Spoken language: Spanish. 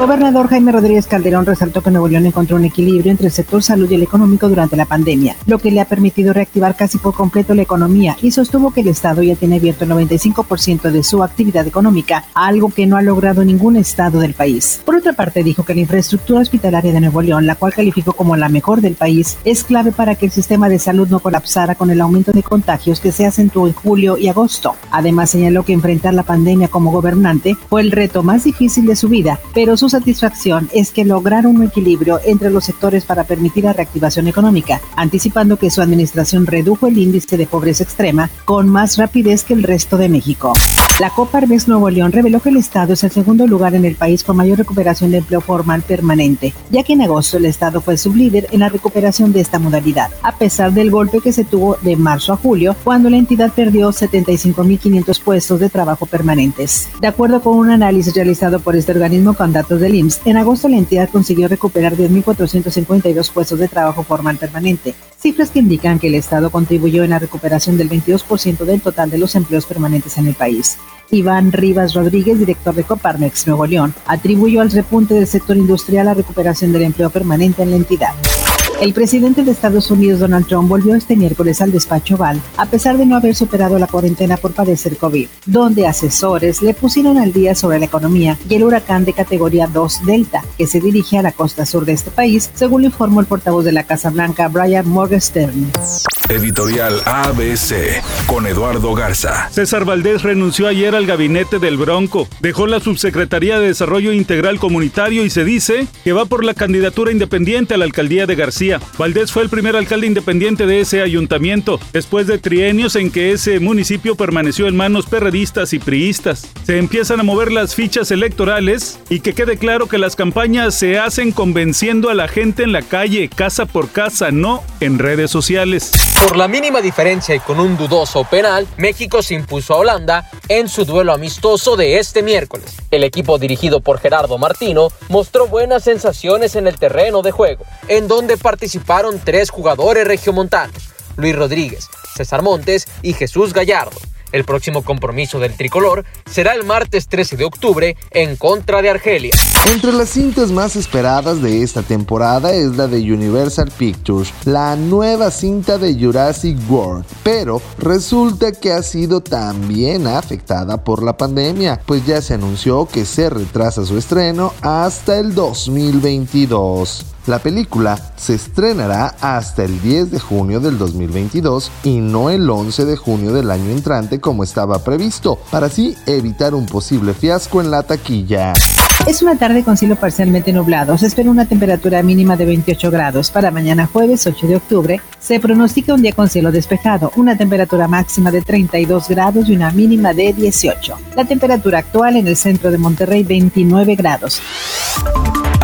Gobernador Jaime Rodríguez Calderón resaltó que Nuevo León encontró un equilibrio entre el sector salud y el económico durante la pandemia, lo que le ha permitido reactivar casi por completo la economía y sostuvo que el Estado ya tiene abierto el 95% de su actividad económica, algo que no ha logrado ningún Estado del país. Por otra parte, dijo que la infraestructura hospitalaria de Nuevo León, la cual calificó como la mejor del país, es clave para que el sistema de salud no colapsara con el aumento de contagios que se acentuó en julio y agosto. Además, señaló que enfrentar la pandemia como gobernante fue el reto más difícil de su vida, pero satisfacción es que lograron un equilibrio entre los sectores para permitir la reactivación económica, anticipando que su administración redujo el índice de pobreza extrema con más rapidez que el resto de México. La Coparmex Nuevo León reveló que el Estado es el segundo lugar en el país con mayor recuperación de empleo formal permanente, ya que en agosto el Estado fue sublíder en la recuperación de esta modalidad, a pesar del golpe que se tuvo de marzo a julio, cuando la entidad perdió 75.500 puestos de trabajo permanentes. De acuerdo con un análisis realizado por este organismo con datos del IMSS, en agosto la entidad consiguió recuperar 10.452 puestos de trabajo formal permanente, cifras que indican que el Estado contribuyó en la recuperación del 22% del total de los empleos permanentes en el país. Iván Rivas Rodríguez, director de Coparmex Nuevo León, atribuyó al repunte del sector industrial la recuperación del empleo permanente en la entidad. El presidente de Estados Unidos, Donald Trump, volvió este miércoles al despacho Oval, a pesar de no haber superado la cuarentena por padecer COVID, donde asesores le pusieron al día sobre la economía y el huracán de categoría 2 Delta, que se dirige a la costa sur de este país, según informó el portavoz de la Casa Blanca, Brian Morgenstern. Editorial ABC con Eduardo Garza. César Valdés renunció ayer al gabinete del Bronco, dejó la Subsecretaría de Desarrollo Integral Comunitario y se dice que va por la candidatura independiente a la alcaldía de Valdés fue el primer alcalde independiente de ese ayuntamiento, después de trienios en que ese municipio permaneció en manos perredistas y priistas. Se empiezan a mover las fichas electorales y que quede claro que las campañas se hacen convenciendo a la gente en la calle, casa por casa, no en redes sociales. Por la mínima diferencia y con un dudoso penal, México se impuso a Holanda en su duelo amistoso de este miércoles. El equipo dirigido por Gerardo Martino mostró buenas sensaciones en el terreno de juego, en donde participaron tres jugadores regiomontanos, Luis Rodríguez, César Montes y Jesús Gallardo. El próximo compromiso del tricolor será el martes 13 de octubre en contra de Argelia. Entre las cintas más esperadas de esta temporada es la de Universal Pictures, la nueva cinta de Jurassic World, pero resulta que ha sido también afectada por la pandemia, pues ya se anunció que se retrasa su estreno hasta el 2022. La película se estrenará hasta el 10 de junio del 2022 y no el 11 de junio del año entrante como estaba previsto, para así evitar un posible fiasco en la taquilla. Es una tarde con cielo parcialmente nublado. Se espera una temperatura mínima de 28 grados. Para mañana jueves 8 de octubre se pronostica un día con cielo despejado, una temperatura máxima de 32 grados y una mínima de 18. La temperatura actual en el centro de Monterrey 29 grados.